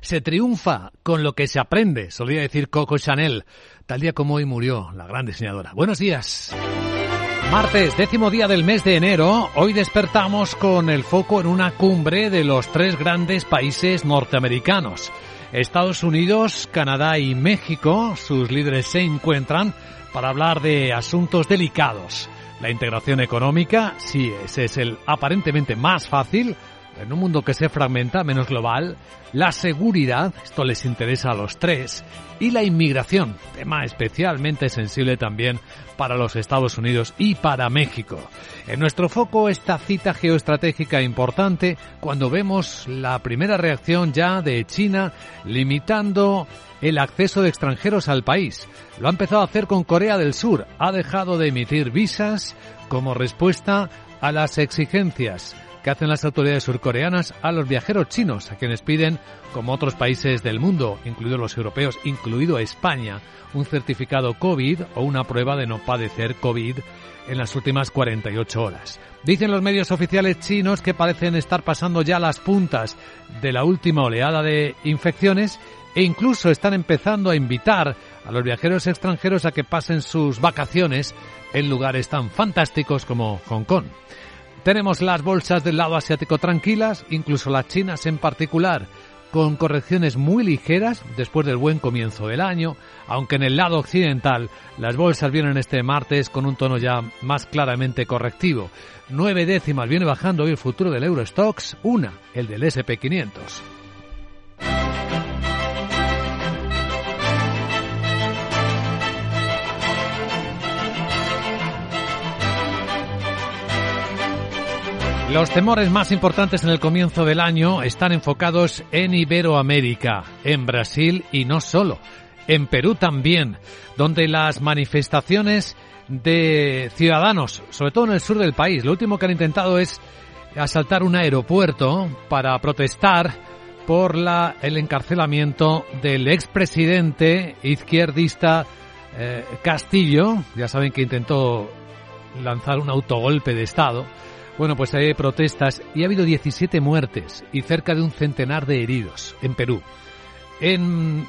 Se triunfa con lo que se aprende, solía decir Coco Chanel. Tal día como hoy murió la gran diseñadora. Buenos días. Martes, décimo día del mes de enero, hoy despertamos con el foco en una cumbre de los tres grandes países norteamericanos. Estados Unidos, Canadá y México, sus líderes se encuentran para hablar de asuntos delicados. La integración económica, sí, ese es el aparentemente más fácil, en un mundo que se fragmenta, menos global, la seguridad, esto les interesa a los tres, y la inmigración, tema especialmente sensible también para los Estados Unidos y para México. En nuestro foco esta cita geoestratégica importante cuando vemos la primera reacción ya de China limitando el acceso de extranjeros al país. Lo ha empezado a hacer con Corea del Sur. Ha dejado de emitir visas como respuesta a las exigencias que hacen las autoridades surcoreanas a los viajeros chinos, a quienes piden, como otros países del mundo, incluidos los europeos, incluido España, un certificado COVID o una prueba de no padecer COVID en las últimas 48 horas. Dicen los medios oficiales chinos que parecen estar pasando ya las puntas de la última oleada de infecciones e incluso están empezando a invitar a los viajeros extranjeros a que pasen sus vacaciones en lugares tan fantásticos como Hong Kong. Tenemos las bolsas del lado asiático tranquilas, incluso las chinas en particular, con correcciones muy ligeras después del buen comienzo del año, aunque en el lado occidental las bolsas vienen este martes con un tono ya más claramente correctivo. Nueve décimas viene bajando hoy el futuro del Eurostox, una, el del SP500. Los temores más importantes en el comienzo del año están enfocados en Iberoamérica, en Brasil y no solo, en Perú también, donde las manifestaciones de ciudadanos, sobre todo en el sur del país, lo último que han intentado es asaltar un aeropuerto para protestar por la, el encarcelamiento del expresidente izquierdista eh, Castillo, ya saben que intentó lanzar un autogolpe de Estado, bueno, pues hay protestas y ha habido 17 muertes y cerca de un centenar de heridos en Perú. En,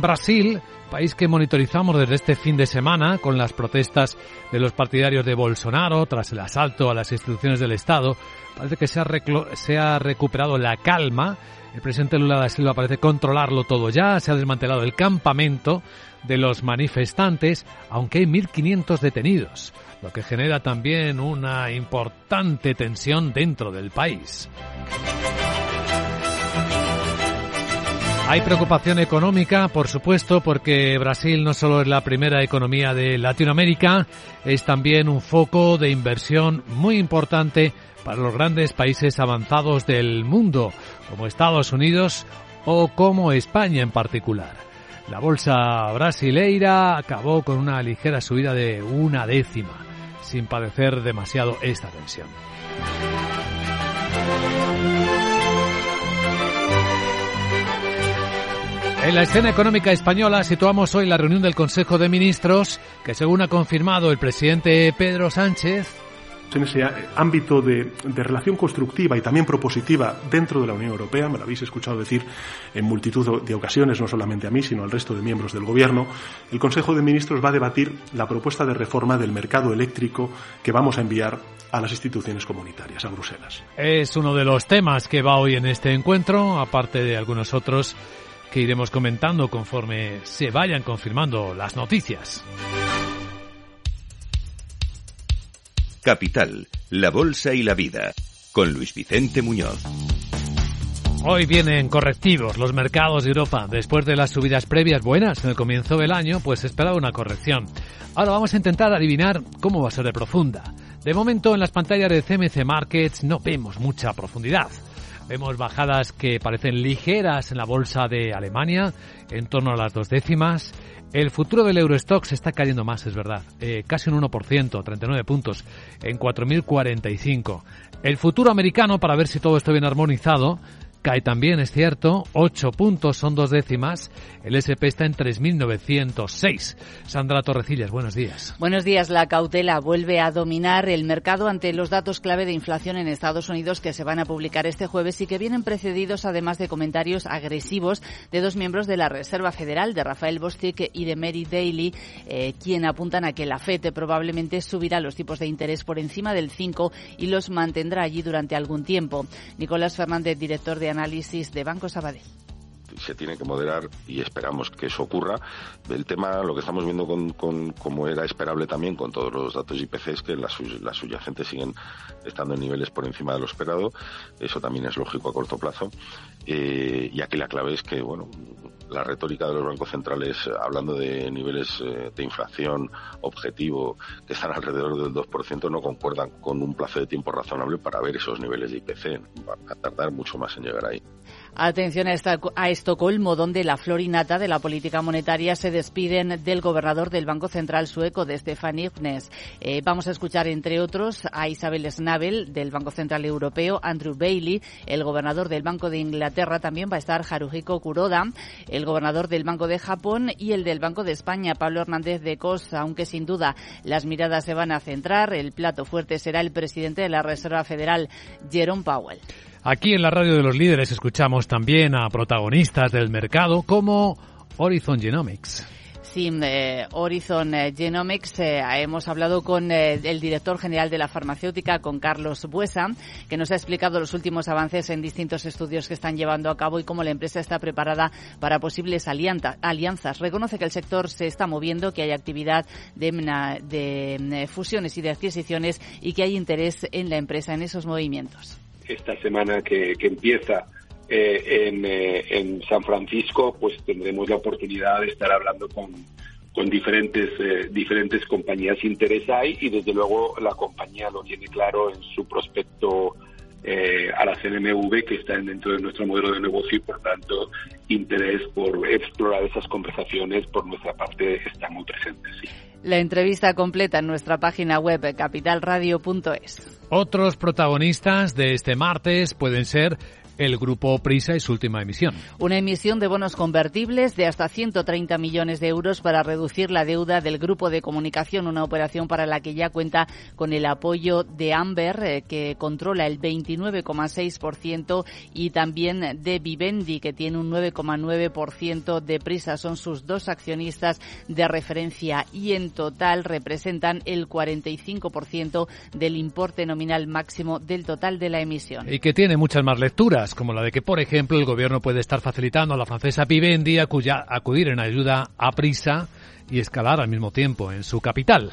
Brasil, país que monitorizamos desde este fin de semana con las protestas de los partidarios de Bolsonaro tras el asalto a las instituciones del Estado, parece que se ha, se ha recuperado la calma. El presidente Lula da Silva parece controlarlo todo ya, se ha desmantelado el campamento de los manifestantes, aunque hay 1.500 detenidos lo que genera también una importante tensión dentro del país. Hay preocupación económica, por supuesto, porque Brasil no solo es la primera economía de Latinoamérica, es también un foco de inversión muy importante para los grandes países avanzados del mundo, como Estados Unidos o como España en particular. La bolsa brasileira acabó con una ligera subida de una décima sin padecer demasiado esta tensión. En la escena económica española situamos hoy la reunión del Consejo de Ministros que según ha confirmado el presidente Pedro Sánchez en ese ámbito de, relación constructiva y también propositiva dentro de la Unión Europea, me lo habéis escuchado decir en multitud de ocasiones, no solamente a mí, sino al resto de miembros del Gobierno, el Consejo de Ministros va a debatir la propuesta de reforma del mercado eléctrico que vamos a enviar a las instituciones comunitarias, a Bruselas. Es uno de los temas que va hoy en este encuentro, aparte de algunos otros que iremos comentando conforme se vayan confirmando las noticias. Capital, la Bolsa y la Vida, con Luis Vicente Muñoz. Hoy vienen correctivos los mercados de Europa. Después de las subidas previas buenas en el comienzo del año, pues esperaba una corrección. Ahora vamos a intentar adivinar cómo va a ser de profunda. De momento en las pantallas de CMC Markets no vemos mucha profundidad. Vemos bajadas que parecen ligeras en la bolsa de Alemania, en torno a las dos décimas. El futuro del Eurostox está cayendo más, es verdad. Eh, casi un 1%, 39 puntos, en 4.045. El futuro americano, para ver si todo está bien armonizado, cae también, es cierto, 8 puntos, son dos décimas. El SP está en 3.906. Sandra Torrecillas, buenos días. Buenos días. La cautela vuelve a dominar el mercado ante los datos clave de inflación en Estados Unidos que se van a publicar este jueves y que vienen precedidos además de comentarios agresivos de dos miembros de la Reserva Federal, de Rafael Bostic y de Mary Daly, eh, quien apuntan a que la FED probablemente subirá los tipos de interés por encima del 5 y los mantendrá allí durante algún tiempo. Nicolás Fernández, director de análisis de Banco Sabadell se tiene que moderar y esperamos que eso ocurra. El tema, lo que estamos viendo con, como era esperable también con todos los datos IPC es que las, las subyacentes siguen estando en niveles por encima de lo esperado. Eso también es lógico a corto plazo. Eh, y aquí la clave es que, bueno, la retórica de los bancos centrales hablando de niveles eh, de inflación objetivo que están alrededor del 2% no concuerdan con un plazo de tiempo razonable para ver esos niveles de IPC. Va a tardar mucho más en llegar ahí. Atención a, a Estocolmo, donde la florinata de la política monetaria se despiden del gobernador del Banco Central sueco, de Stefan Ignes. Eh, vamos a escuchar, entre otros, a Isabel Schnabel, del Banco Central Europeo, Andrew Bailey, el gobernador del Banco de Inglaterra, también va a estar Haruhiko Kuroda, gobernador del Banco de Japón y el del Banco de España, Pablo Hernández de Cosa, aunque sin duda las miradas se van a centrar. El plato fuerte será el presidente de la Reserva Federal, Jerome Powell. Aquí en la radio de los líderes escuchamos también a protagonistas del mercado como Horizon Genomics. Sí, eh, Horizon eh, Genomics, eh, hemos hablado con el director general de la farmacéutica, con Carlos Buesa, que nos ha explicado los últimos avances en distintos estudios que están llevando a cabo y cómo la empresa está preparada para posibles alianzas. Reconoce que el sector se está moviendo, que hay actividad de, de fusiones y de adquisiciones y que hay interés en la empresa en esos movimientos esta semana que, empieza eh, eh, en, San Francisco, pues tendremos la oportunidad de estar hablando con, con diferentes, eh, diferentes compañías interesadas y desde luego la compañía lo tiene claro en su prospecto a la CNMV que está dentro de nuestro modelo de negocio y por tanto interés por explorar esas conversaciones por nuestra parte está muy presente. La entrevista completa en nuestra página web capitalradio.es. Otros protagonistas de este martes pueden ser el grupo Prisa y su última emisión. Una emisión de bonos convertibles de hasta 130 millones de euros para reducir la deuda del grupo de comunicación, una operación para la que ya cuenta con el apoyo de Amber, eh, que controla el 29,6%, y también de Vivendi, que tiene un 9,9% de Prisa. Son sus dos accionistas de referencia y en total representan el 45% del importe nominal máximo del total de la emisión. Y que tiene muchas más lecturas como la de que, por ejemplo, el gobierno puede estar facilitando a la francesa Vivendi acudir en ayuda a prisa y escalar al mismo tiempo en su capital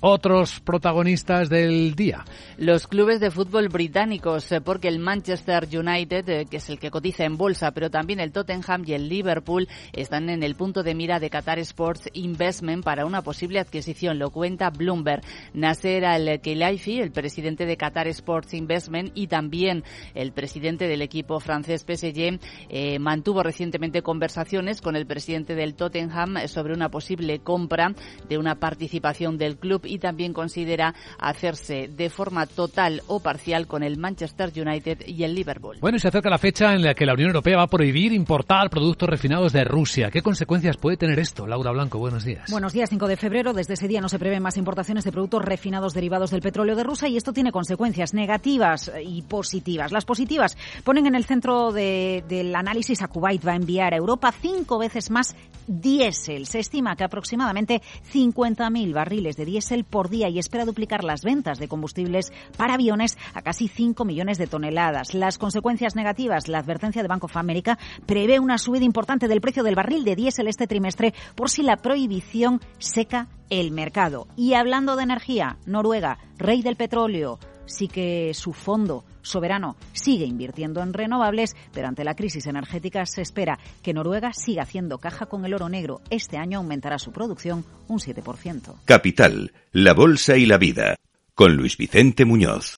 otros protagonistas del día. Los clubes de fútbol británicos, eh, porque el Manchester United, eh, que es el que cotiza en bolsa, pero también el Tottenham y el Liverpool están en el punto de mira de Qatar Sports Investment para una posible adquisición, lo cuenta Bloomberg. Nasser Al-Khelaifi, el presidente de Qatar Sports Investment y también el presidente del equipo francés PSG, eh, mantuvo recientemente conversaciones con el presidente del Tottenham sobre una posible compra de una participación del club y también considera hacerse de forma total o parcial con el Manchester United y el Liverpool. Bueno, y se acerca la fecha en la que la Unión Europea va a prohibir importar productos refinados de Rusia. ¿Qué consecuencias puede tener esto? Laura Blanco, buenos días. Buenos días, 5 de febrero. Desde ese día no se prevén más importaciones de productos refinados derivados del petróleo de Rusia y esto tiene consecuencias negativas y positivas. Las positivas ponen en el centro del análisis a Kuwait va a enviar a Europa cinco veces más diésel. Se estima que aproximadamente 50.000 barriles de diésel por día y espera duplicar las ventas de combustibles para aviones a casi 5 millones de toneladas. Las consecuencias negativas, la advertencia de Bank of America prevé una subida importante del precio del barril de diésel este trimestre por si la prohibición seca el mercado. Y hablando de energía, Noruega, rey del petróleo, sí que su fondo soberano sigue invirtiendo en renovables, pero ante la crisis energética se espera que Noruega siga haciendo caja con el oro negro. Este año aumentará su producción un 7%. Capital, la Bolsa y la Vida, con Luis Vicente Muñoz.